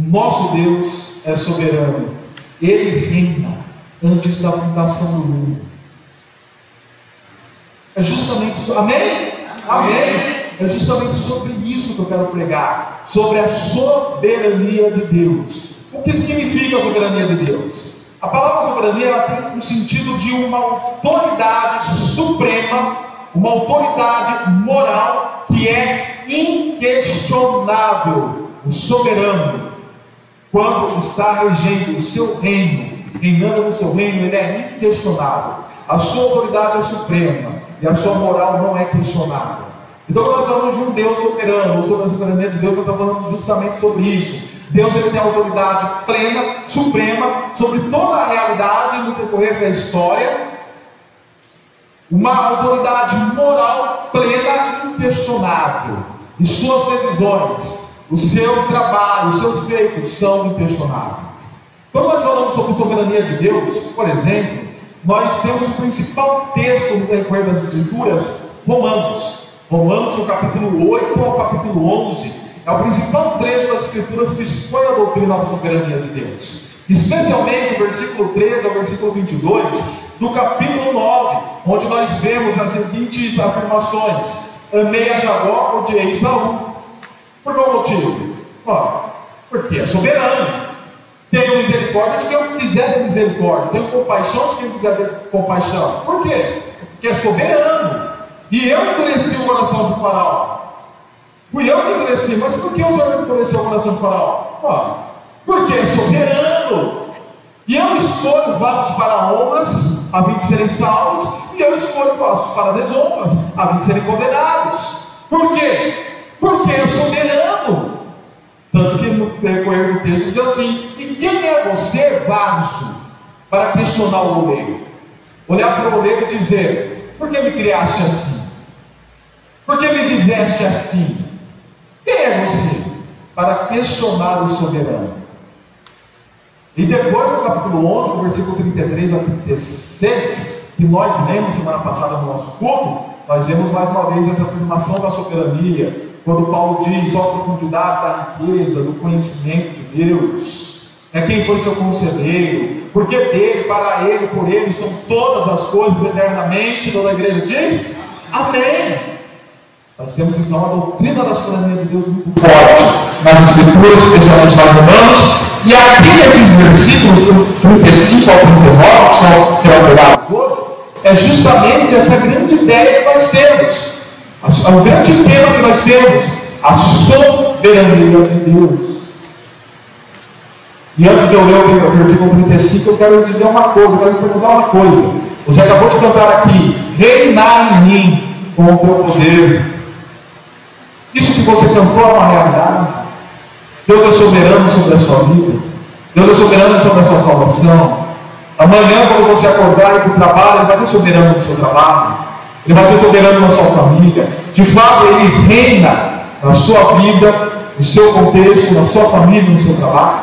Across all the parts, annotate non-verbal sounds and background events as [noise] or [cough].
O nosso Deus é soberano. Ele reina antes da fundação do mundo. É justamente amém? Amém. É justamente sobre isso que eu quero pregar, sobre a soberania de Deus. O que significa a soberania de Deus? A palavra soberania tem o sentido de uma autoridade suprema, uma autoridade moral que é inquestionável. O soberano, quando está regendo o seu reino, reinando no seu reino, ele é inquestionável. A sua autoridade é suprema e a sua moral não é questionável. Então, quando nós falamos de um Deus soberano, ou sobre a soberania de Deus, nós estamos falando justamente sobre isso. Deus ele tem autoridade plena, suprema, sobre toda a realidade no decorrer da história, uma autoridade moral plena, inquestionável. E suas decisões, o seu trabalho, os seus feitos são inquestionáveis. Quando nós falamos sobre soberania de Deus, por exemplo, nós temos o principal texto no decorrer das Escrituras, Romanos. Romanos, no capítulo 8 ao capítulo 11, é o principal trecho das Escrituras que expõe a doutrina da soberania de Deus. Especialmente o versículo 13 ao versículo 22, do capítulo 9, onde nós vemos as seguintes afirmações: Amei a Jacó, odiei Saul. Por qual motivo? Ó, porque é soberano. Tenho misericórdia de quem quiser ter misericórdia. Tenho compaixão de quem quiser ter compaixão. Por quê? Porque é soberano. E eu endureci o coração do faraó. Fui eu que endureci. Mas por que o Senhor endureceu o coração do faraó? porque é soberano. E eu escolho vasos para honras, a fim de serem salvos. E eu escolho vasos para desonras, a fim de serem condenados. Por quê? Porque é soberano. Tanto que no decorrer do texto diz assim: E quem é você, vaso, para questionar o oleiro? Olhar para o oleiro e dizer: Por que me criaste assim? Por que me dizeste assim? Quem é você? Para questionar o soberano. E depois, no capítulo 11, no versículo 33 a 36, que nós lemos semana passada no nosso culto, nós vemos mais uma vez essa afirmação da soberania, quando Paulo diz, ó profundidade da riqueza, do conhecimento de Deus, é quem foi seu conselheiro, porque dele, para ele, por ele são todas as coisas eternamente, toda a igreja diz, amém. Nós temos então uma doutrina da soberania de Deus muito forte nas escrituras, especialmente lá em Romanos, e aqui nesses versículos, 35 ao 39, que serão pegados hoje, é justamente essa grande ideia que nós temos. O grande tema que nós temos, a soberania de Deus. E antes de eu ler o versículo 35, eu quero dizer uma coisa, eu quero perguntar uma coisa. Você acabou de cantar aqui, reinar em mim com o teu poder. Isso que você cantou é uma realidade. Deus é soberano sobre a sua vida. Deus é soberano sobre a sua salvação. Amanhã, quando você acordar e ir para o trabalho, vai ser soberano no seu trabalho. Ele vai ser soberano na sua família. De fato, Ele reina na sua vida, no seu contexto, na sua família, no seu trabalho.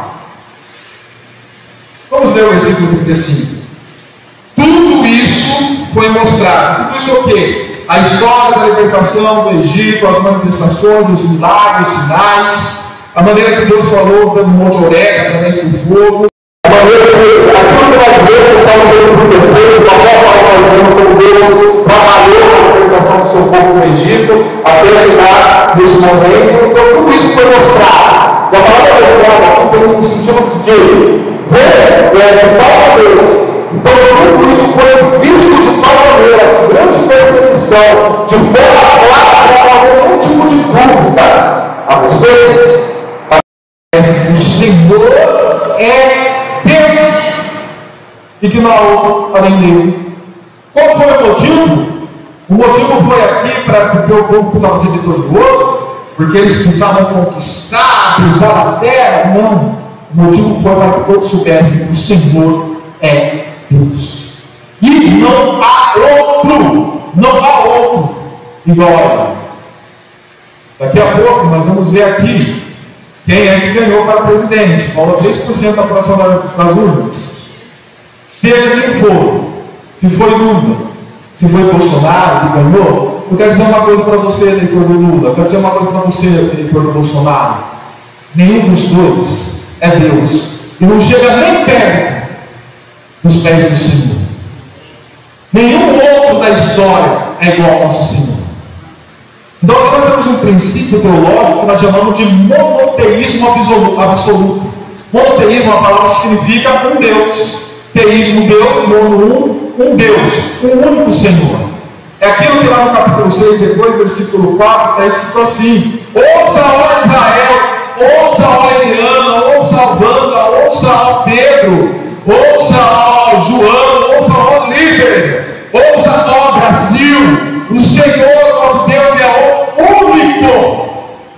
Vamos ler o versículo 35. Tudo isso foi mostrado. Tudo isso é o quê? A história da libertação do Egito, as manifestações, os milagres, os sinais, a maneira que Deus falou no Monte Orega, através do fogo, momento. Então, tudo isso foi mostrado. E a palavra mostrada aqui tem um sentido de ver, de. Então, tudo isso foi visto de tal maneira, grande percepção, de forma clara, para algum tipo de dúvida a vocês, o Senhor é Deus e que outro além dele. Qual foi o motivo? O motivo foi aqui para porque o povo precisava ser vitorioso, porque eles precisavam conquistar, pisar a terra. Não. O motivo foi para que todos soubessem que o Senhor é Deus. E não há outro, não há outro igual a. Daqui a pouco nós vamos ver aqui quem é que ganhou para presidente? Falta 3% da aprovação das urnas. Seja quem for, se foi Lula, se foi Bolsonaro que ganhou, eu quero dizer uma coisa para você, eleitor do Lula, eu quero dizer uma coisa para você, eleitor do Bolsonaro. Nenhum dos dois é Deus. E não chega nem perto dos pés do Senhor. Nenhum outro da história é igual ao nosso Senhor. Então nós temos um princípio teológico que nós chamamos de monoteísmo absoluto. Monoteísmo uma palavra significa um Deus. Teísmo, Deus, mono, um, um Deus, um único Senhor. Aquilo que lá no capítulo 6, depois, versículo 4, está escrito assim: Ouça, ó Israel, ouça, ó Eliana, ouça, ó Wanda, ouça, ó Pedro, ouça, ó João, ouça, ó líder, ouça, ó Brasil, o Senhor nosso Deus é o único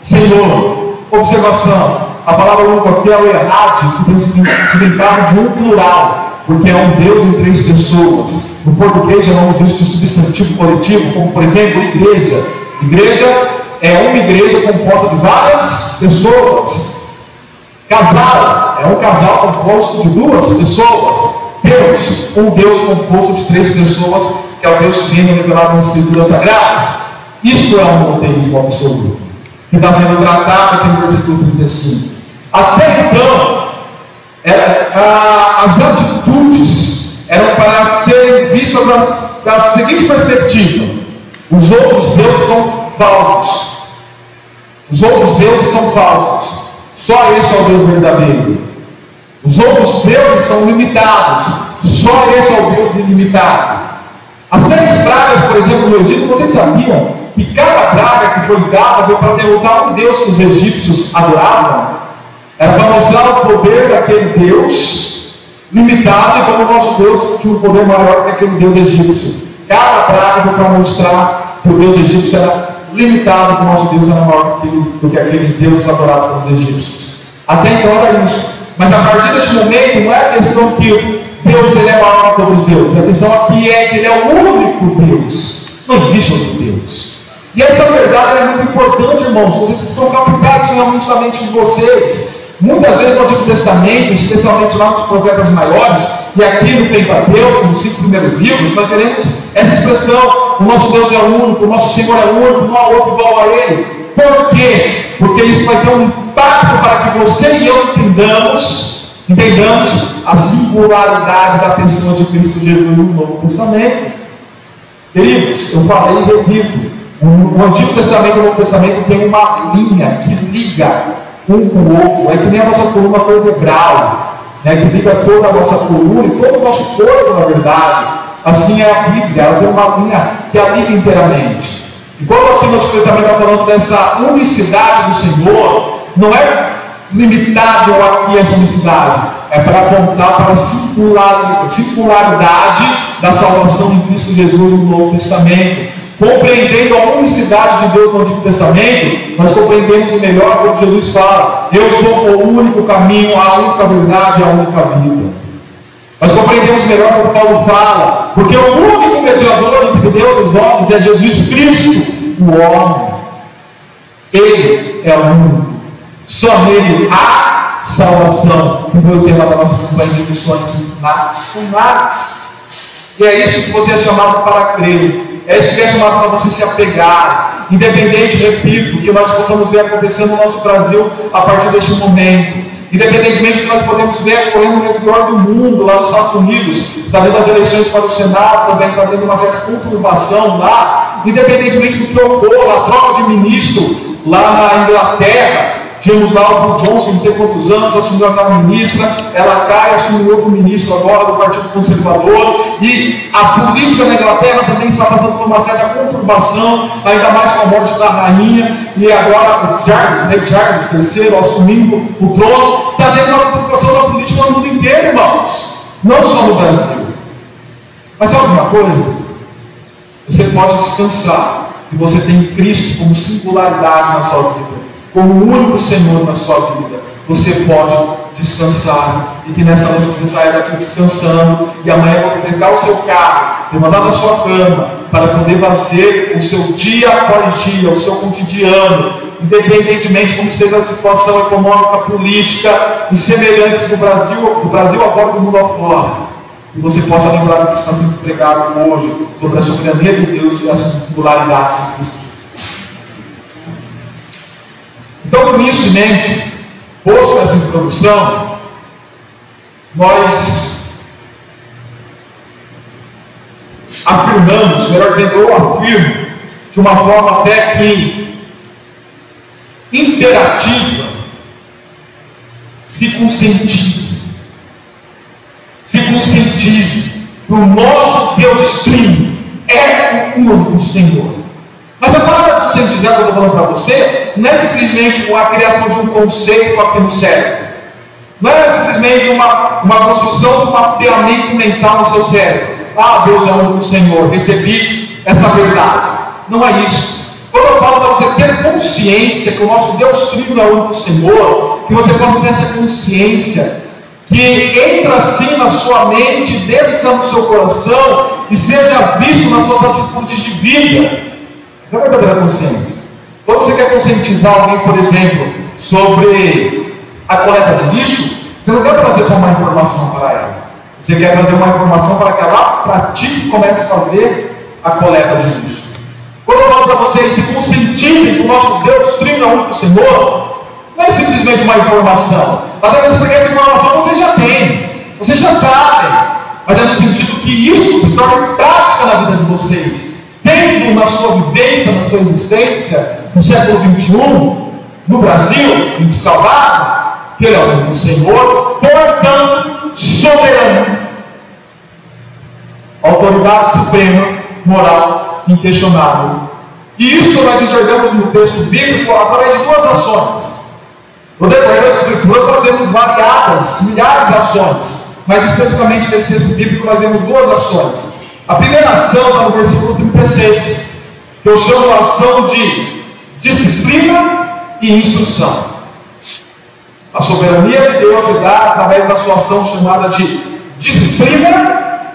Senhor. Observação: a palavra único aqui é o errade, que tem de um plural porque é um Deus em três pessoas. No português chamamos isso de substantivo coletivo, como por exemplo, igreja. Igreja é uma igreja composta de várias pessoas. Casal é um casal composto de duas pessoas. Deus, um Deus composto de três pessoas, que é o Deus Trino revelado nas Escrituras Sagradas. Isso é um monoteísmo absoluto, que está sendo tratado aqui no versículo 35. Até então, é, a, as atitudes eram para serem vistas da seguinte perspectiva: os outros deuses são falsos. Os outros deuses são falsos. Só esse é o Deus verdadeiro. Os outros deuses são limitados. Só esse é o Deus ilimitado. As seis pragas, por exemplo, no Egito, vocês sabiam que cada praga que foi dada foi para derrotar um Deus que os egípcios adoravam? Era para mostrar o poder daquele Deus limitado e como o nosso Deus tinha um poder maior que aquele Deus egípcio. Cada praga para mostrar que o Deus egípcio era limitado, que o nosso Deus era maior do que aqueles deuses adorados pelos egípcios. Até então era isso. Mas a partir deste momento, não é a questão que Deus ele é maior que todos os deuses. A questão aqui é que ele é o único Deus. Não existe outro Deus. E essa verdade é muito importante, irmãos. Vocês precisam captar isso realmente na mente de vocês. Muitas vezes no Antigo Testamento, especialmente lá nos profetas maiores, e aqui no Pentateuco, nos cinco primeiros livros, nós veremos essa expressão: o nosso Deus é único, o nosso Senhor é único, não há outro igual a Ele. Por quê? Porque isso vai ter um impacto para que você e eu entendamos, entendamos a singularidade da pessoa de Cristo Jesus no Novo Testamento. Queridos, eu falei e repito: o Antigo Testamento e o Novo Testamento tem uma linha que liga um com o outro. É que nem a nossa coluna vertebral, né, que liga toda a nossa coluna e todo o nosso corpo, na verdade. Assim é a Bíblia, ela tem uma linha que a liga inteiramente. E quando aqui Antigo Testamento está falando dessa unicidade do Senhor, não é limitado aqui essa unicidade, é para apontar para a singularidade da salvação em Cristo Jesus no Novo Testamento compreendendo a unicidade de Deus no Antigo Testamento, nós compreendemos melhor quando Jesus fala: Eu sou o único caminho, a única verdade, a única vida. Nós compreendemos melhor quando Paulo fala, porque o único mediador entre Deus e os homens é Jesus Cristo, o homem. Ele é o único. Só nele há salvação. O tema da nossa campanha de missões na Fumares. E é isso que você é chamado para crer. É isso que é chamado para você se apegar. Independente, repito, que nós possamos ver acontecendo no nosso Brasil a partir deste momento. Independentemente do que nós podemos ver ocorrendo no redor do mundo, lá nos Estados Unidos, está tendo as eleições para o Senado, também está tendo uma certa conturbação lá, independentemente do que ocorra, a troca de ministro lá na Inglaterra, Tínhamos lá o Johnson, não sei quantos anos, assumiu aquela ministra, ela cai, assume outro ministro agora do Partido Conservador, e a política na Inglaterra também está passando por uma certa conturbação, ainda mais com a morte da rainha, e agora o Charles, né, Charles III assumindo o trono, está tendo uma conturbação da política no mundo inteiro, irmãos, não só no Brasil. Mas sabe uma coisa? Você pode descansar, que você tem Cristo como singularidade na sua vida como o único Senhor na sua vida, você pode descansar. E que nessa noite você saia daqui descansando e amanhã quando pegar o seu carro, levantar da sua cama, para poder fazer o seu dia após dia, o seu cotidiano, independentemente como esteja a situação econômica, política e semelhantes do Brasil, do Brasil afora do mundo afora. E você possa lembrar do que está sendo pregado hoje sobre a soberania de Deus e a singularidade de Cristo com isso em introdução, nós afirmamos, melhor dizendo, eu afirmo, de uma forma até que interativa, se conscientize, se conscientize que o nosso Deus Trino é o único Senhor. Mas a palavra conscientizar que eu estou falando para você não é simplesmente a criação de um conceito aqui no cérebro. Não é simplesmente uma, uma construção de um mapeamento mental no seu cérebro. Ah, Deus é o único Senhor, recebi essa verdade. Não é isso. Quando eu falo para você ter consciência que o nosso Deus Trino é o único Senhor, que você possa ter essa consciência que entra assim na sua mente, desça no seu coração e seja visto nas suas atitudes de vida. Essa é verdadeira consciência. Quando você quer conscientizar alguém, por exemplo, sobre a coleta de lixo, você não quer trazer só uma informação para ela. Você quer trazer uma informação para que ela pratique e comece a fazer a coleta de lixo. Quando eu falo para vocês, se conscientizem que o nosso Deus trina um o Senhor, não é simplesmente uma informação. Até mesmo porque essa informação vocês já têm, vocês já sabem. Mas é no sentido que isso se torne prática na vida de vocês. Tendo na sua vivência, na sua existência, no século XXI, no Brasil, em Salvador, que Ele é o Senhor, portanto, soberano. Autoridade suprema, moral, inquestionável. E isso nós enxergamos no texto bíblico através de duas ações. No decorrer das escrituras nós vemos variadas, milhares de ações, mas especificamente nesse texto bíblico nós vemos duas ações. A primeira ação está no versículo 36, que eu chamo a ação de disciplina e instrução. A soberania de Deus se dá através da sua ação chamada de disciplina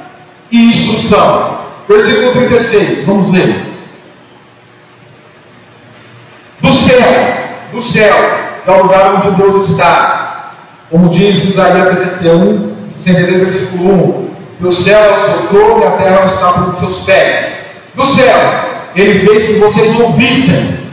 e instrução. Versículo 36, vamos ler. Do céu, do céu, é o lugar onde Deus está. Como diz Isaías 61, 63, versículo 1: Que o céu é o seu e a terra é estábulo dos seus pés. Do céu, ele fez que vocês ouvissem.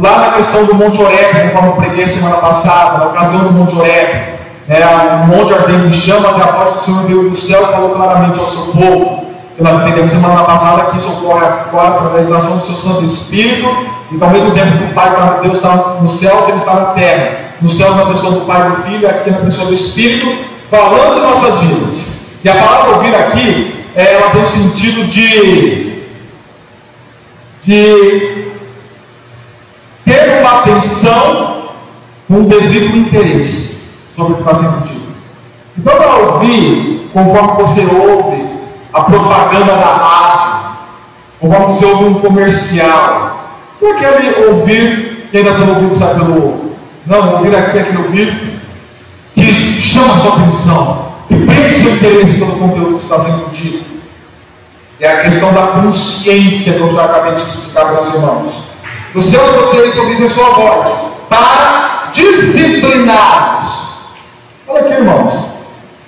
Lá na questão do Monte Oreb, como eu preguei semana passada, na ocasião do Monte Oreb, né, o monte ardendo em chamas e a voz do Senhor veio do céu e falou claramente ao seu povo. E nós entendemos semana passada que isso ocorre agora através da ação do seu Santo Espírito, e ao mesmo tempo que o Pai, Deus está nos céus, ele está na terra. Nos céus, na pessoa do Pai e do Filho, aqui na pessoa do Espírito, falando nossas vidas. E a palavra ouvir aqui, é, ela tem o sentido de, de ter uma atenção com o devido interesse sobre o que está sendo dito. Então, para ouvir, conforme você ouve a propaganda da rádio, conforme você ouve um comercial, por aquele ouvir que ainda pelo ouvido sai pelo outro? Não, ouvir aqui aquele ouvir chama a sua atenção, que prende seu interesse pelo conteúdo que está sendo dito. É a questão da consciência que eu já acabei de explicar para os irmãos. No céu de vocês ouvissem a sua voz, para disciplinar-os. Olha aqui, irmãos.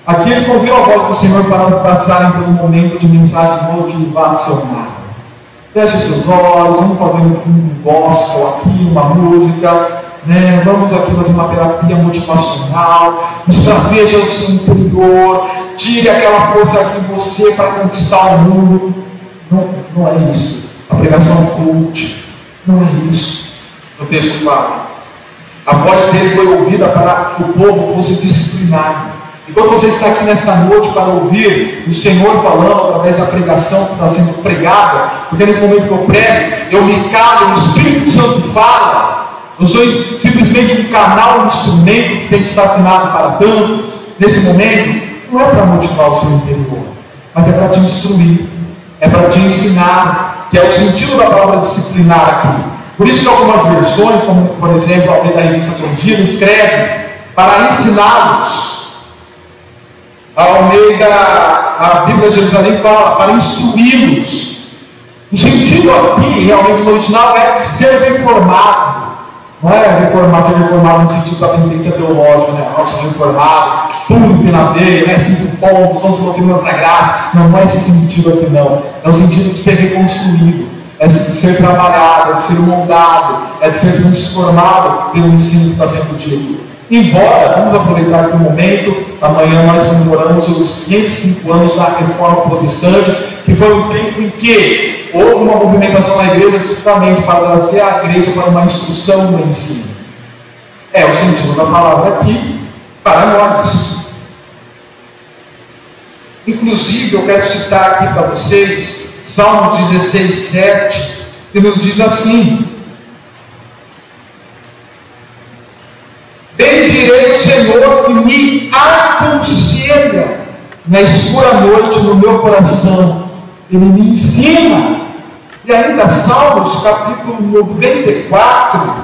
Aqui eles ouviram a voz do Senhor para passarem por um momento de mensagem motivacional. Feche seus olhos, vamos fazer um gospel aqui, uma música, né? vamos aqui fazer uma terapia motivacional, veja o seu interior, tire aquela aqui em você para conquistar o mundo. Não, não é isso. A pregação cult, não é isso. O texto fala. A voz dele foi ouvida para que o povo fosse disciplinado. Enquanto você está aqui nesta noite para ouvir o Senhor falando através da pregação que está sendo pregada, porque nesse momento que eu prego, eu me calo, o Espírito Santo fala. Eu sou simplesmente um canal, um instrumento que tem que estar afinado para tanto. Nesse momento, não é para motivar o seu interior, mas é para te instruir, é para te ensinar, que é o sentido da palavra disciplinar aqui. Por isso que algumas versões, como por exemplo alguém da revista Corrigida, escreve para ensiná-los a Almeida, a Bíblia de Jerusalém fala para instruí-los. O sentido aqui, realmente, no original, é de ser reformado. Não é reformar, ser reformado no sentido da tendência teológica, né? Nossa, reformado, tudo empinadeiro, né? cinco pontos, onze doutrinas da graça. Não, não é esse sentido aqui, não. É o sentido de ser reconstruído. é de ser trabalhado, é de ser moldado, é de ser transformado pelo ensino que está sendo dito. Embora, vamos aproveitar aqui um momento, amanhã nós comemoramos os 505 anos da Reforma Protestante, que foi um tempo em que houve uma movimentação na igreja justamente para trazer a igreja para uma instrução no ensino. É o sentido da palavra aqui para nós. Inclusive, eu quero citar aqui para vocês Salmo 16, 7, que nos diz assim: Bendirei o Senhor que me aconselha na escura noite no meu coração, Ele me ensina. E ainda Salmos capítulo 94,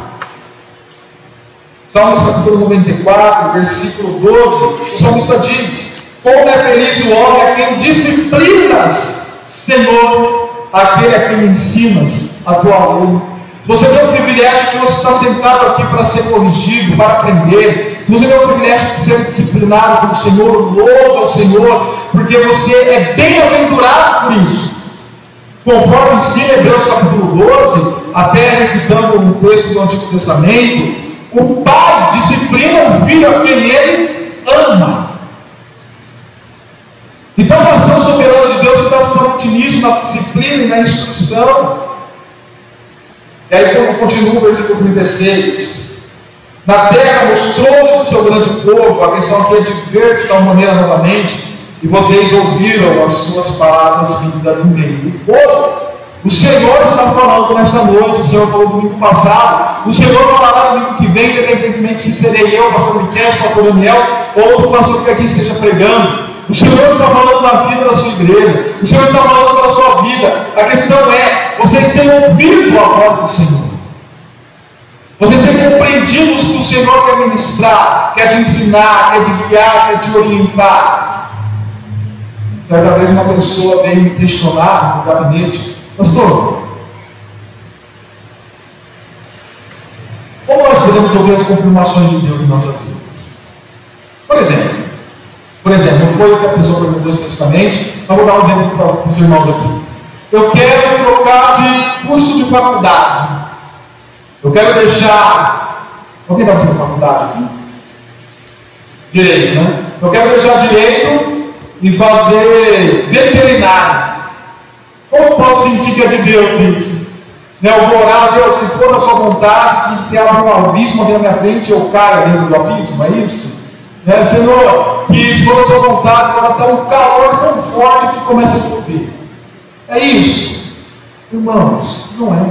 Salmos capítulo 94, versículo 12, o salmista diz: Como é feliz o homem a quem disciplinas Senhor, aquele a quem ensinas a tua lei. Você tem o privilégio de você estar sentado aqui para ser corrigido, para aprender. Você tem o privilégio de ser disciplinado pelo Senhor, louva ao Senhor, porque você é bem-aventurado por isso. Conforme ensina Hebreus capítulo 12, até recitando um texto do Antigo Testamento, o pai disciplina o filho a quem ele ama. Então a ação soberana de Deus está justamente nisso, na disciplina e na instrução. E aí continua o versículo 36. Na terra mostrou o seu grande povo, a questão aqui é de ver de tal maneira novamente, e vocês ouviram as suas palavras vindas do meio do fogo. O Senhor está falando nesta noite, o Senhor falou domingo passado, o Senhor falará domingo que vem, independentemente se serei eu, pastor Miquel, pastor Daniel, ou outro pastor que aqui esteja pregando. O Senhor está falando da vida da sua igreja. O Senhor está falando da sua vida. A questão é: vocês têm ouvido a voz do Senhor? Vocês têm compreendido o que o Senhor quer ministrar, quer te ensinar, quer te guiar, quer te orientar? Certa vez uma pessoa veio me questionar no gabinete, pastor, como nós podemos ouvir as confirmações de Deus em nossas vidas? Por exemplo, por exemplo, não foi o que a pessoa perguntou especificamente, mas vou dar um exemplo para os irmãos aqui. Eu quero trocar de curso de faculdade. Eu quero deixar. Alguém está fazendo faculdade aqui? Direito, né? Eu quero deixar direito e fazer veterinário. Como posso sentir que é de Deus isso? Né, eu vou orar Deus, se for da sua vontade, que se abra um abismo na minha frente, eu caia dentro do abismo, é isso? Né, Senhor, que se for a sua vontade, agora está um calor tão forte que começa a chover. É isso. Irmãos, não é.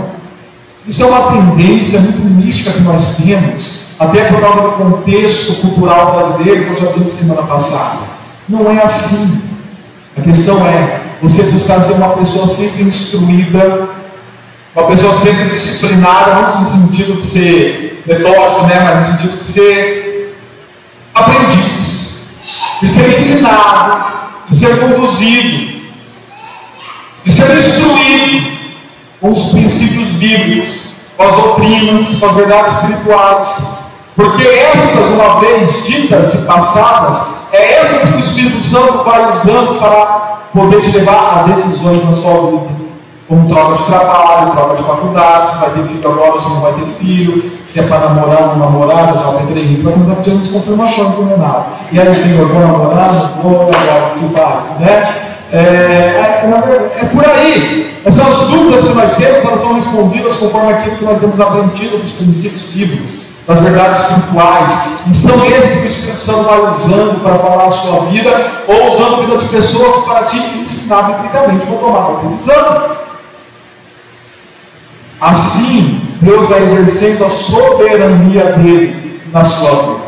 Isso é uma tendência muito mística que nós temos, até por causa do contexto cultural brasileiro, que eu já disse semana passada. Não é assim. A questão é você buscar ser uma pessoa sempre instruída, uma pessoa sempre disciplinada, não no sentido de ser metódico, né, mas no sentido de ser aprendiz, de ser ensinado, de ser conduzido, de ser instruído com os princípios bíblicos, com as doutrinas, com as verdades espirituais. Porque essas, uma vez ditas e passadas, é essas que o Espírito Santo vai usando para poder te levar a decisões na sua vida como troca de trabalho, troca de faculdade, se vai ter filho agora, se não vai ter filho, se é para namorar ou namorar, já vai ter treinamento, vai começar pedindo as confirmações do Renato. E aí, Senhor, vou namorar, vou agora, se faz, né? É, é, é, por aí. Essas dúvidas que nós temos, elas são respondidas conforme aquilo que nós temos aprendido dos princípios bíblicos, das verdades espirituais. E são esses que o Espírito Santo vai usando para falar a sua vida, ou usando a vida de pessoas para te ensinar biblicamente, vou tomar uma decisão. Assim, Deus vai exercendo a soberania dele na sua vida,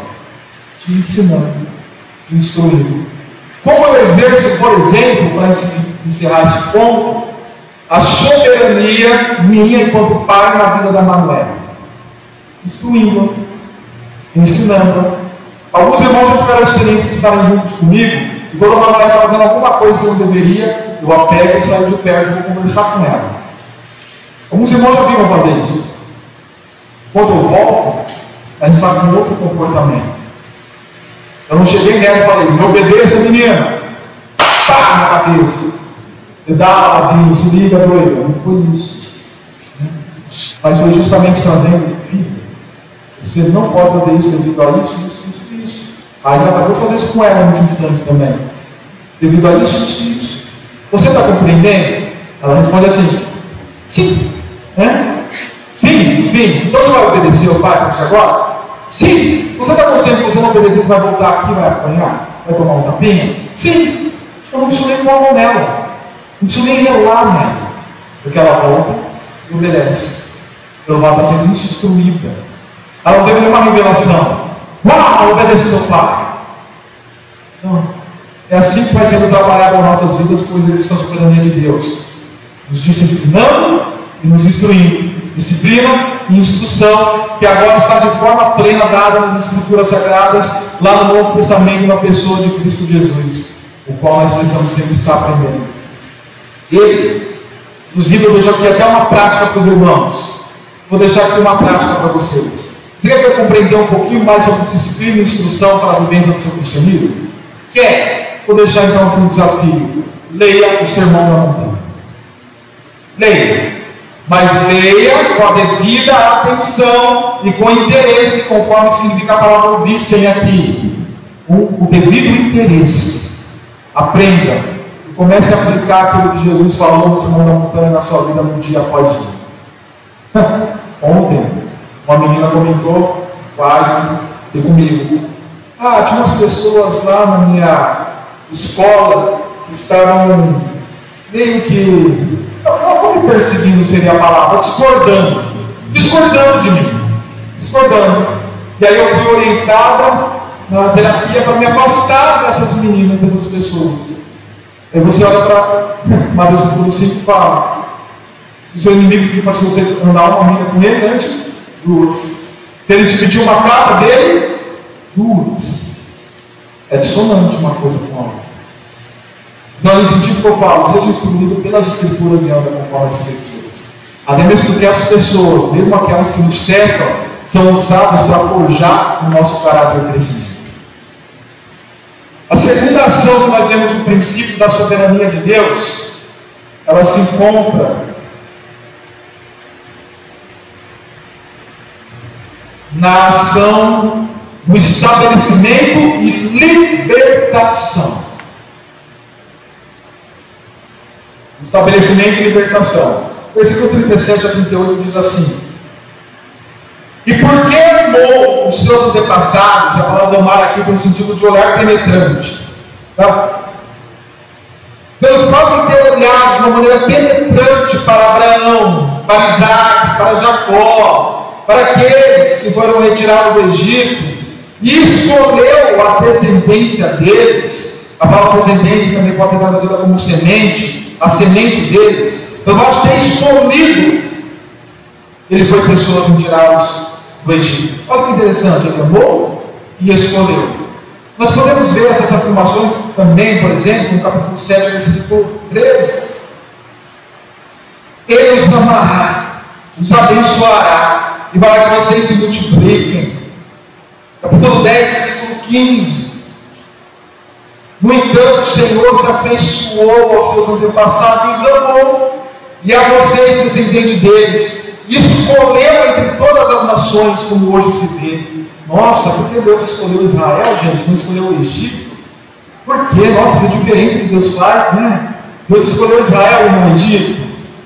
te ensinando, te instruindo. Como eu exerço, por exemplo, para encerrar esse ponto, a soberania minha enquanto pai na vida da Manuela? Instruindo, ensinando. Alguns irmãos já tiveram a experiência de estarem juntos comigo, e quando a Manuela está fazendo alguma coisa que eu não deveria, eu a pego e saio de perto e vou conversar com ela. Alguns irmãos já viram fazer isso. Quando eu volto, ela está com outro comportamento. Eu não cheguei nela e falei, me obedeça, menina. Pá na cabeça. Me dá, Deus, se liga, doida. Não foi isso. Mas foi justamente trazendo, filho, você não pode fazer isso devido a isso, isso, isso, isso. Aí ela acabou de fazer isso com ela nesse instante também. Devido a isso, isso, isso. Você está compreendendo? Ela responde assim: sim. É? Sim, sim. Então você vai obedecer ao pai agora? Sim. Você está consciente que você não obedecer, você vai voltar aqui vai apanhar? Vai tomar um tapinha? Sim. Eu não preciso nem pôr a mão nela. Não preciso nem relar nela. Porque ela volta e obedece. Ela está sendo instruída. Ela não teve nenhuma revelação. Uau, obedece seu pai. Não. É assim que vai sendo trabalhado nas nossas vidas, pois existe a soberania de Deus. Nos disciplinando e nos instruindo. Disciplina e instrução, que agora está de forma plena dada nas Escrituras Sagradas, lá no Novo Testamento, na pessoa de Cristo Jesus, o qual nós precisamos sempre estar aprendendo. Ele, inclusive, eu deixo aqui até uma prática para os irmãos. Vou deixar aqui uma prática para vocês. Você quer compreender um pouquinho mais sobre disciplina e instrução para a vivência do seu cristianismo? Quer? Vou deixar então aqui um desafio. Leia o Sermão da Montanha. Leia. Mas leia com a devida atenção e com interesse, conforme significa a palavra ouvir sem aqui. O, o devido interesse. Aprenda. E comece a aplicar aquilo que Jesus falou no Sermão da Montanha na sua vida no dia após dia. [laughs] Ontem, uma menina comentou, quase, e comigo. Ah, tinha umas pessoas lá na minha escola que estavam meio que não me perseguindo seria a palavra, discordando, discordando de mim, discordando. E aí eu fui orientada na terapia para me afastar dessas meninas, dessas pessoas. Aí você olha para Mateus capítulo 5 e fala: se o seu inimigo pedir para você andar uma menina com ele, antes, duas. Se ele pedir uma capa dele, duas. É dissonante uma coisa com a outra. Então, nesse sentido que eu falo, seja instruído pelas Escrituras e anda conforme as Escrituras. Até mesmo porque as pessoas, mesmo aquelas que nos testam, são usadas para forjar o nosso caráter crescimento. A segunda ação que nós vemos no princípio da soberania de Deus, ela se encontra na ação, no estabelecimento e libertação. estabelecimento e libertação. Versículo 37 a 38 diz assim: E por que amou os seus antepassados, a palavra amar aqui tem o sentido de olhar penetrante, tá? pelo fato de ter olhado de uma maneira penetrante para Abraão, para Isaac, para Jacó, para aqueles que foram retirados do Egito, e escolheu a descendência deles, a palavra descendência também pode ser traduzida como semente, a semente deles, fato de ter escolhido, ele foi pessoas tirá-los do Egito. Olha que interessante, ele amou e escolheu. Nós podemos ver essas afirmações também, por exemplo, no capítulo 7, versículo 13. Ele os amará, os abençoará, e para que vocês se multipliquem. Capítulo 10, versículo 15. No entanto, o Senhor se afeiçoou aos seus antepassados e os amou, e a vocês, descendentes deles, escolheu entre todas as nações, como hoje se vê. Nossa, por que Deus escolheu Israel, gente? Não escolheu o Egito? Por que? Nossa, que diferença que Deus faz, né? Deus escolheu Israel não o Egito.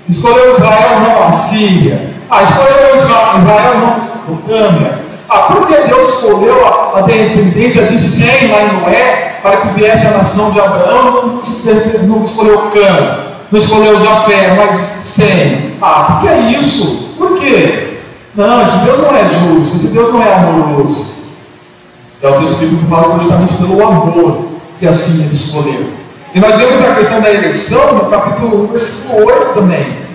Escolheu Israel não a Síria. Ah, escolheu Israel e não o Câmara. Ah, por que Deus escolheu a, descendência de Sem lá em Noé para que viesse a nação de Abraão? Não, escolheu Cã, não escolheu Jafé, mas Sem. Ah, o que é isso? Por quê? Não, esse Deus não é justo, esse Deus não é amoroso. É o texto bíblico que fala justamente pelo amor que assim ele escolheu. E nós vemos a questão da eleição no capítulo 1, versículo 8 também.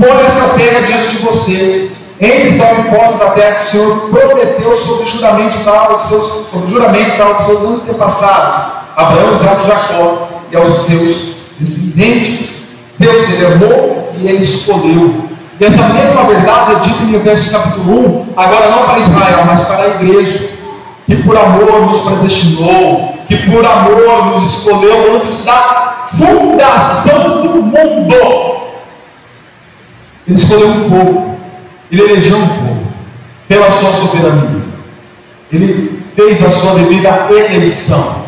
Por esta terra diante de vocês, entre tome posse da terra que o Senhor prometeu sob juramento tal aos seus, sob juramento tal aos seus antepassados, Abraão, Isaac e Jacó, e aos seus descendentes. Deus ele amou e ele escolheu. E essa mesma verdade é dita em Efésios capítulo 1, agora não para Israel, mas para a igreja, que por amor nos predestinou, que por amor nos escolheu antes da fundação do mundo Ele escolheu um povo, ele elegeu um povo, pela sua soberania. Ele fez a sua devida eleição.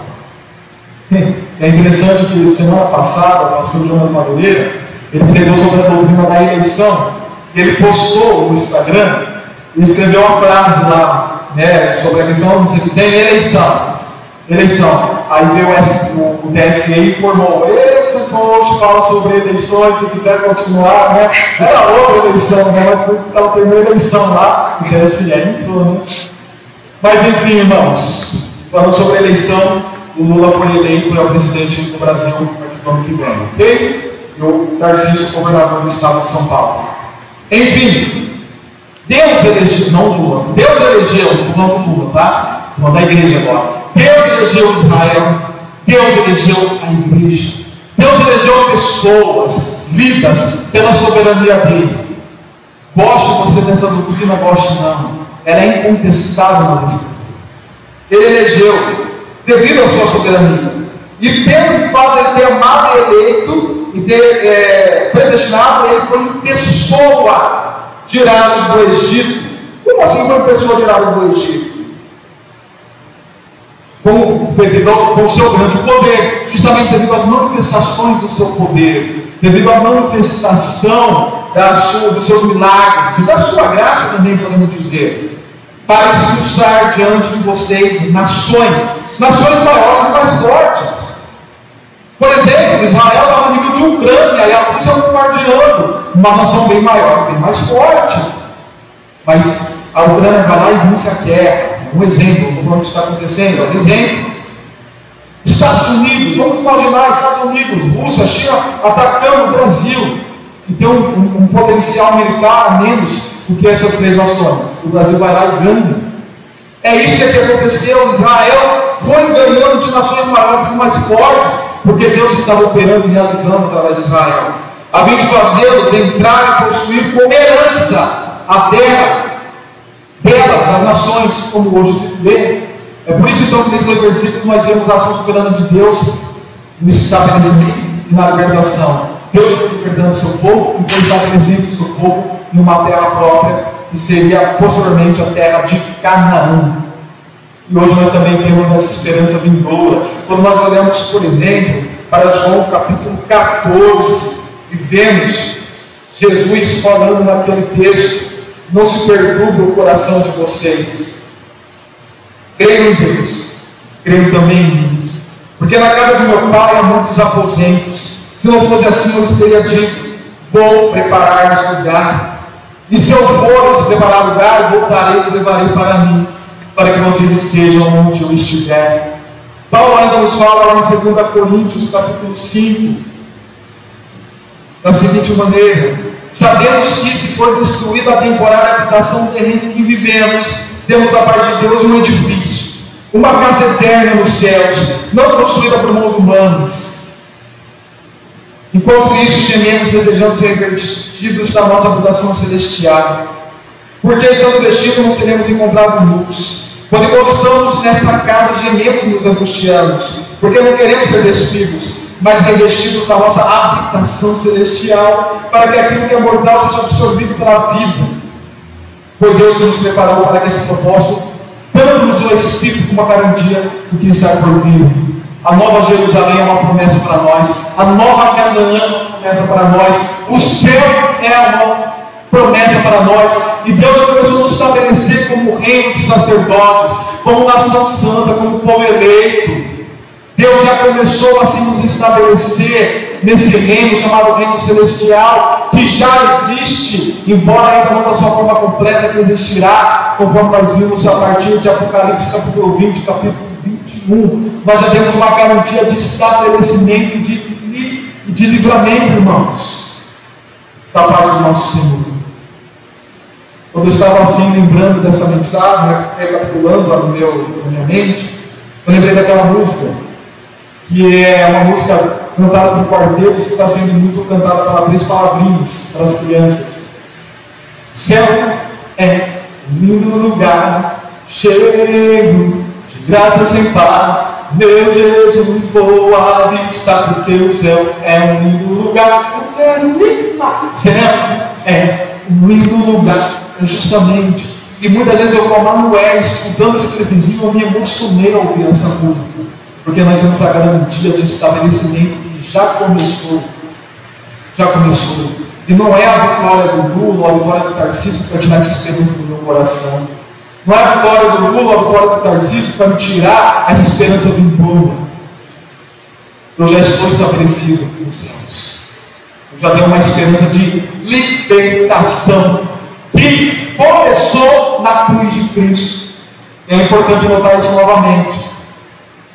É interessante que semana passada, o pastor Jonas Madureira, ele pregou sobre a doutrina da eleição. Ele postou no Instagram e escreveu uma frase lá, né, sobre a questão, não sei o que tem, eleição. Eleição. Aí veio o, o TSE e informou, esse post fala sobre eleições, se quiser continuar, né? Era outra eleição, né? Estava tendo eleição lá, o TSE entrou, né? Mas enfim, irmãos, falando sobre a eleição, o Lula foi eleito, é o presidente do Brasil no ano que vem, ok? E o Tarcísio, governador do estado de São Paulo. Enfim, Deus elegeu, não Lula, Deus elegeu, não Lula, tá? Vou da igreja agora. Deus elegeu Israel, Deus elegeu a igreja, Deus elegeu pessoas, vidas, pela soberania dele. Goste você dessa doutrina, goste não. Ela é incontestável nas Escrituras. Ele elegeu, devido à sua soberania. E pelo fato de ter amado e eleito e ter é, predestinado, ele foi pessoa tirados do Egito. Como assim foi pessoa tirada do Egito? Com, devido ao, com o seu grande poder, justamente devido às manifestações do seu poder, devido à manifestação da sua, dos seus milagres e da sua graça também, podemos dizer, para expulsar diante de vocês nações nações maiores e mais fortes. Por exemplo, Israel estava no nível de Ucrânia, e a Rússia bombardeando, uma nação bem maior, bem mais forte. Mas a Ucrânia vai lá e vence a guerra. Um exemplo do que está acontecendo, um exemplo. Estados Unidos, vamos imaginar Estados Unidos, Rússia, China atacando o Brasil, e tem um, um, um potencial militar a menos do que essas três nações. O Brasil vai lá e ganha. É isso que aconteceu. Israel foi ganhando de nações maiores e mais fortes, porque Deus estava operando e realizando através de Israel. A fim de fazê-los entrar e possuir como herança a terra delas, das nações, como hoje se vê. É por isso então que nesses dois versículos nós vemos a ação soberana de Deus no estabelecimento e na libertação. Deus foi libertando o seu povo e foi estabelecendo o seu povo em uma terra própria, que seria posteriormente a terra de Canaã. E hoje nós também temos essa esperança vindoura. Quando nós olhamos, por exemplo, para João capítulo 14 e vemos Jesus falando naquele texto: Não se perturbe o coração de vocês. Creio em Deus, creio também em mim. Porque na casa de meu pai há muitos aposentos. Se não fosse assim, eu teria dito: Vou preparar lugar. E se eu for lhes preparar lugar, voltarei e te levarei para mim para que vocês estejam onde eu estiver. Paulo ainda nos fala lá em 2 Coríntios, capítulo 5, da seguinte maneira: Sabemos que se for destruída a temporária habitação terrena que vivemos, temos da parte de Deus um edifício, uma casa eterna nos céus, não construída por mãos humanas. Enquanto isso, gememos desejando ser revestidos da nossa habitação celestial. Porque estando vestidos, não seremos encontrados nus Pois enquanto estamos nesta casa, gememos e nos angustiamos, porque não queremos ser despidos, mas revestidos da nossa habitação celestial, para que aquilo que é mortal seja absorvido pela vida. Foi Deus que nos preparou para esse propósito, dando-nos o Espírito como uma garantia do que está por vir. A nova Jerusalém é uma promessa para nós, a nova Canaã é uma promessa para nós, o céu é uma promessa para nós. E Deus começou a nos estabelecer como reino de sacerdotes, como nação santa, como povo eleito. Deus já começou a se nos estabelecer nesse reino chamado Reino Celestial, que já existe, embora ainda não da sua forma completa, que existirá, conforme nós vimos a partir de Apocalipse capítulo 20, capítulo 21. Nós já temos uma garantia de estabelecimento de, de, de livramento, irmãos, da parte do nosso Senhor. Quando eu estava assim, lembrando dessa mensagem, recapitulando no meu, na minha mente, eu lembrei daquela música, que é uma música cantada por quartetos que está sendo muito cantada pelas três palavrinhas para as crianças. O céu é um lindo lugar, cheio de graça sem par. Meu Jesus, vou avistar, porque o céu é um lindo lugar. Eu quero ir lá. Lembra? é um lindo lugar, justamente. E muitas vezes eu, como Manuel, escutando esse clipezinho, eu me emocionei ao ouvir essa música. Porque nós temos a garantia de estabelecimento que já começou. Já começou. E não é a vitória do Lula a vitória do Tarcísio para tirar essa esperança do meu coração. Não é a vitória do Lula a vitória do Tarcísio para me tirar essa esperança do povo. Eu já estou estabelecido nos céus. Eu já tenho uma esperança de libertação que começou na cruz de Cristo. É importante notar isso novamente.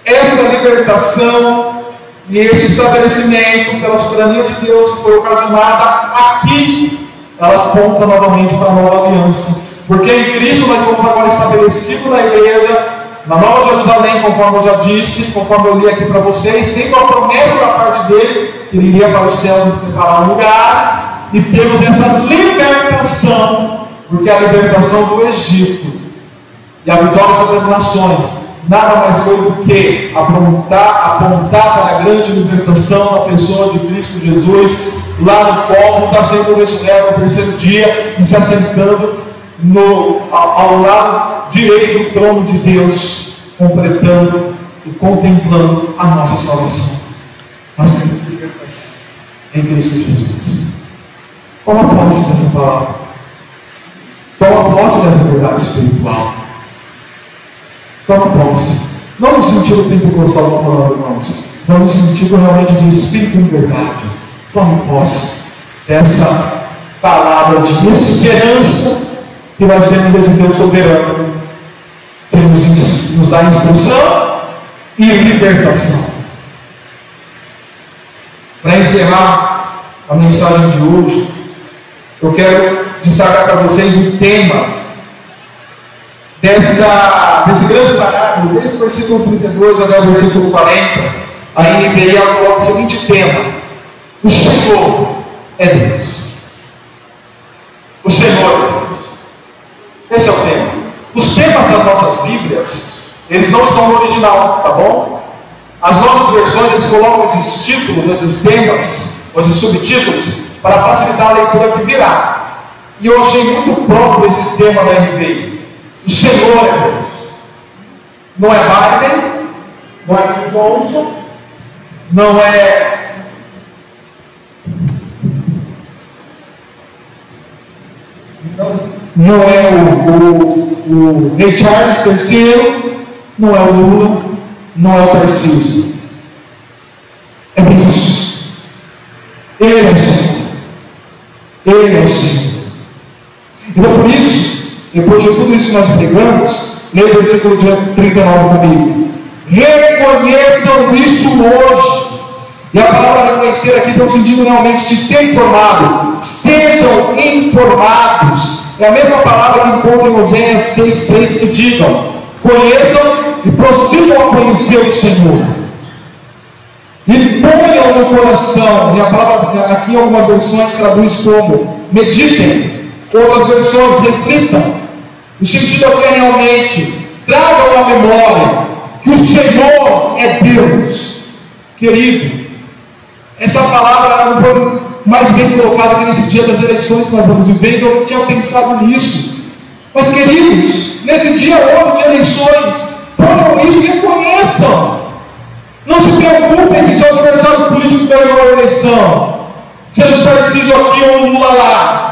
Essa libertação e esse estabelecimento pela soberania de Deus que foi ocasionada aqui, ela aponta novamente para a nova aliança. Porque em Cristo nós vamos agora estabelecido na igreja, na Nova Jerusalém, conforme eu já disse, conforme eu li aqui para vocês, tendo a promessa da parte dele, que ele iria para o céu nos preparar um lugar, e temos essa libertação, porque a libertação do Egito e a vitória sobre as nações nada mais foi do que apontar, apontar para a grande libertação da pessoa de Cristo Jesus, lá no qual está sendo ressurreto no terceiro dia e se assentando no, ao, ao lado direito do trono de Deus, completando e contemplando a nossa salvação. Nós temos libertação em Cristo Jesus. Toma posse dessa palavra. Toma posse dessa verdade espiritual. Toma posse. Não no sentido pentecostal da palavra, irmãos. Não no sentido realmente de espírito de verdade. Tome posse dessa palavra de esperança que nós temos desse Deus soberano que nos, nos dá instrução e libertação. Para encerrar a mensagem de hoje, eu quero destacar para vocês o tema dessa, desse grande parágrafo, desde o versículo 32 até o versículo 40, a NPI coloca o seguinte tema: O Senhor é Deus. O Senhor é Deus. Esse é o tema. Os temas das nossas Bíblias, eles não estão no original, tá bom? As nossas versões, eles colocam esses títulos, esses temas, esses subtítulos, para facilitar a leitura que virá. E eu achei muito próprio esse tema da NVI. É Deus. Não é Biden, não é Johnson, não é não é o, o, o Rei Charles não é o Lula, não é o Tarcísio. É Deus. Ele é o Senhor. Ele é o Senhor. Então por isso, depois de tudo isso que nós pregamos, leia o versículo 39 comigo. Reconheçam isso hoje. E a palavra reconhecer aqui tem o sentido realmente de ser informado. Sejam informados. É a mesma palavra que encontra em Oséias 6,6 que digam: conheçam e prossigam a conhecer o Senhor. E ponham no coração, e a palavra aqui em algumas versões traduz como meditem outras versões reflitam. O sentido é realmente tragam à memória que o Senhor é Deus. Querido, essa palavra não foi mais bem colocada que nesse dia das eleições que nós vamos viver, então eu não tinha pensado nisso. Mas, queridos, nesse dia hoje de eleições, ponham isso reconheçam. Não se preocupem se seu adversário político ganhou a eleição. Seja o Tarcísio aqui ou o lá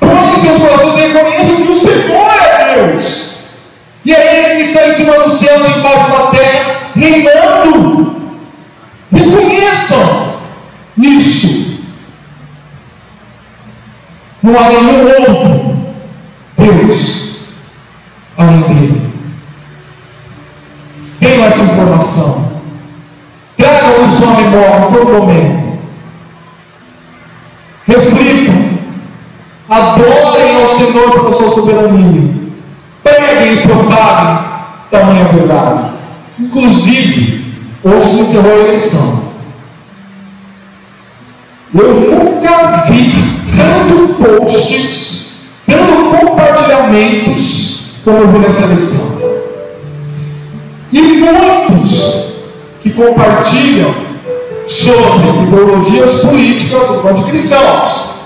põe seus corações reconheçam que o Senhor é Deus. E é Ele que está em cima dos céus e embaixo da terra, reinando. Reconheçam isso. Não há nenhum outro Deus além dele. Tenham essa informação. Tragam isso à memória em todo momento. Reflitam Adorem ao Senhor pela sua soberania. Peguem e propaguem tamanha verdade. Inclusive, hoje se encerrou a eleição. Eu nunca vi tanto posts, tanto compartilhamentos como eu vi nessa eleição. E muitos que compartilham sobre ideologias políticas ou de cristãos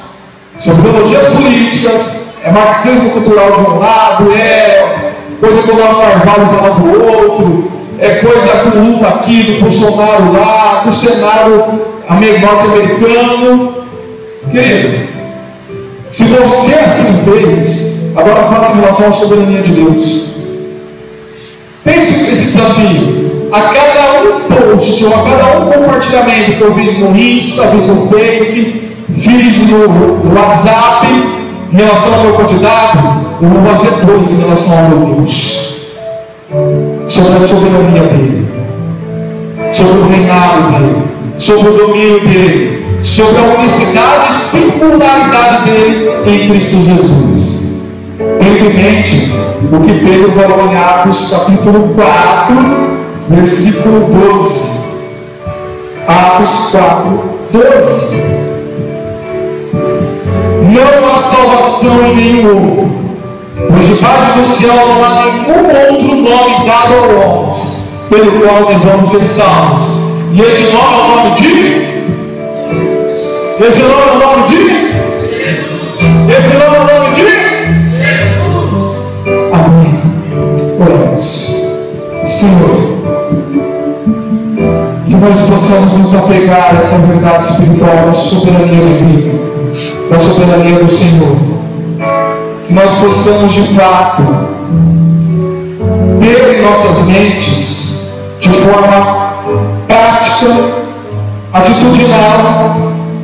sobre ideologias políticas, é marxismo cultural de um lado, é coisa que o Olavo Carvalho fala do outro, é coisa com o Lula aqui, do Bolsonaro lá, do Senado norte-americano. Querido, se você assim fez, agora faça em relação à soberania de Deus. Pense esse desafio. A cada um post ou a cada um compartilhamento que eu fiz no Insta, fiz no Face, fiz no WhatsApp, em relação ao meu candidato, eu vou fazer dois em relação ao meu Deus. Sobre a soberania dele, sobre o reinado dele, sobre o domínio dele, sobre a unicidade e singularidade dele em Cristo Jesus. Tenha em mente o que Pedro falou em Atos capítulo 4, versículo 12. Atos 4, 12. Não há salvação em nenhum outro, pois debaixo do céu não há nenhum outro nome dado aos homens, pelo qual devamos ser salvos. E este nome é o nome de esse nome é o nome de Jesus. Esse nome é o nome de Jesus. Amém. Oramos. Senhor, que nós possamos nos apegar a essa verdade espiritual da soberania divina, da soberania do Senhor. Que nós possamos de fato ter em nossas mentes, de forma prática, atitudinal,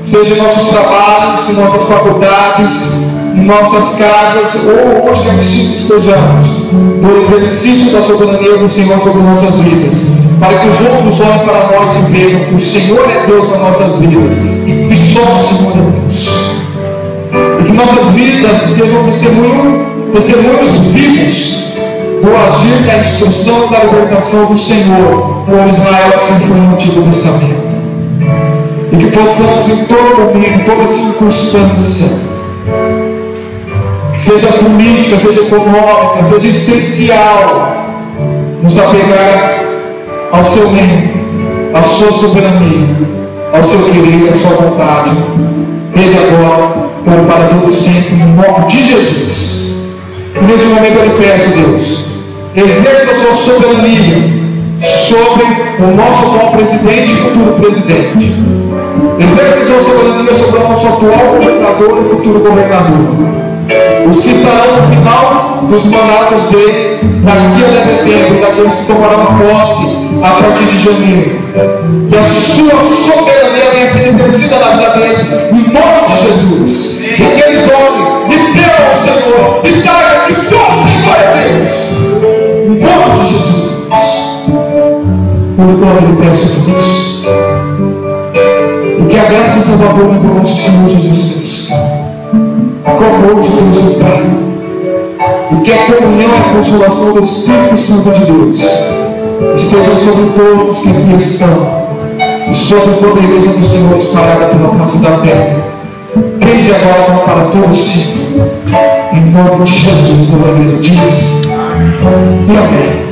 seja em nossos trabalhos, em nossas faculdades, em nossas casas ou onde quer que estejamos, do exercício da soberania do Senhor sobre nossas vidas, para que os outros olhem para nós e vejam que o Senhor é Deus nas nossas vidas e só o Senhor nossas vidas sejam testemunho, testemunhos vivos do agir da instrução da libertação do Senhor, como Israel assim foi no Antigo Testamento. E que possamos em todo momento, em toda circunstância, seja política, seja econômica, seja essencial, nos apegar ao seu reino, à sua soberania, ao seu querer, à sua vontade, desde agora, como para todo sempre, no nome de Jesus. Nesse momento eu lhe peço, Deus, exerça a sua soberania sobre o nosso atual presidente e futuro presidente. Exerce sua soberania sobre o nosso atual governador e futuro governador. Os que estarão no final dos mandatos dele, daqui a dezembro, daqueles que tomarão posse a partir de janeiro. Que a sua soberania venha ser exercida na vida deles, em nome de Jesus. E que eles olhem e temam ao Senhor e saibam que só o Senhor é Deus. Em nome de Jesus. Por eu lhe peço isso. E que a graça a salvação do nosso Senhor Jesus Cristo, a amor de Deus o Pai, e que a comunhão e a consolação do Espírito Santo de Deus estejam sobre todos que aqui estão sobre toda a igreja do Senhor espalhada pela face da terra, desde agora para todos sempre. Em nome de Jesus, toda a igreja diz. E amém.